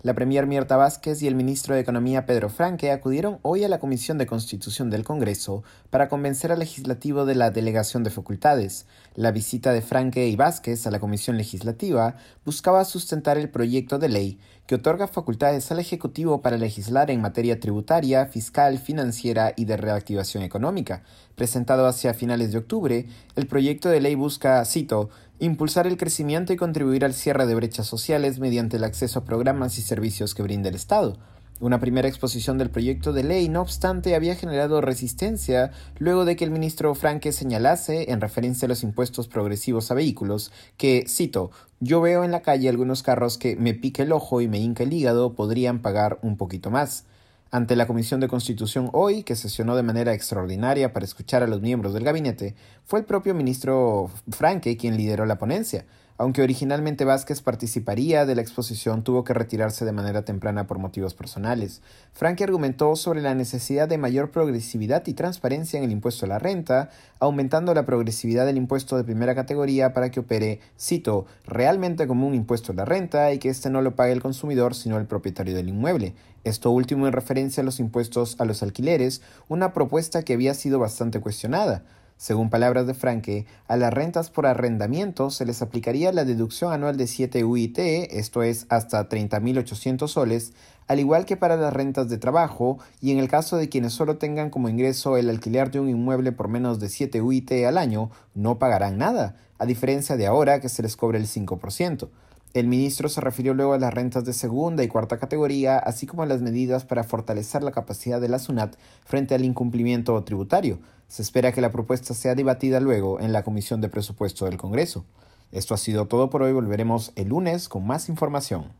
La Premier Mierta Vázquez y el ministro de Economía Pedro Franque acudieron hoy a la Comisión de Constitución del Congreso para convencer al legislativo de la delegación de facultades. La visita de Franque y Vázquez a la Comisión Legislativa buscaba sustentar el proyecto de ley que otorga facultades al Ejecutivo para legislar en materia tributaria, fiscal, financiera y de reactivación económica. Presentado hacia finales de octubre, el proyecto de ley busca, cito, impulsar el crecimiento y contribuir al cierre de brechas sociales mediante el acceso a programas y servicios que brinda el Estado. Una primera exposición del proyecto de ley, no obstante, había generado resistencia luego de que el ministro Franque señalase, en referencia a los impuestos progresivos a vehículos, que, cito, yo veo en la calle algunos carros que me pique el ojo y me hinca el hígado podrían pagar un poquito más. Ante la Comisión de Constitución hoy, que sesionó de manera extraordinaria para escuchar a los miembros del gabinete, fue el propio ministro Franque quien lideró la ponencia. Aunque originalmente Vázquez participaría de la exposición, tuvo que retirarse de manera temprana por motivos personales. Franque argumentó sobre la necesidad de mayor progresividad y transparencia en el impuesto a la renta, aumentando la progresividad del impuesto de primera categoría para que opere, cito, realmente como un impuesto a la renta y que éste no lo pague el consumidor sino el propietario del inmueble. Esto último en referencia a los impuestos a los alquileres, una propuesta que había sido bastante cuestionada. Según palabras de Franke, a las rentas por arrendamiento se les aplicaría la deducción anual de 7 UIT, esto es hasta 30.800 soles, al igual que para las rentas de trabajo, y en el caso de quienes solo tengan como ingreso el alquiler de un inmueble por menos de 7 UIT al año, no pagarán nada, a diferencia de ahora que se les cobre el 5%. El ministro se refirió luego a las rentas de segunda y cuarta categoría, así como a las medidas para fortalecer la capacidad de la SUNAT frente al incumplimiento tributario. Se espera que la propuesta sea debatida luego en la Comisión de Presupuesto del Congreso. Esto ha sido todo por hoy. Volveremos el lunes con más información.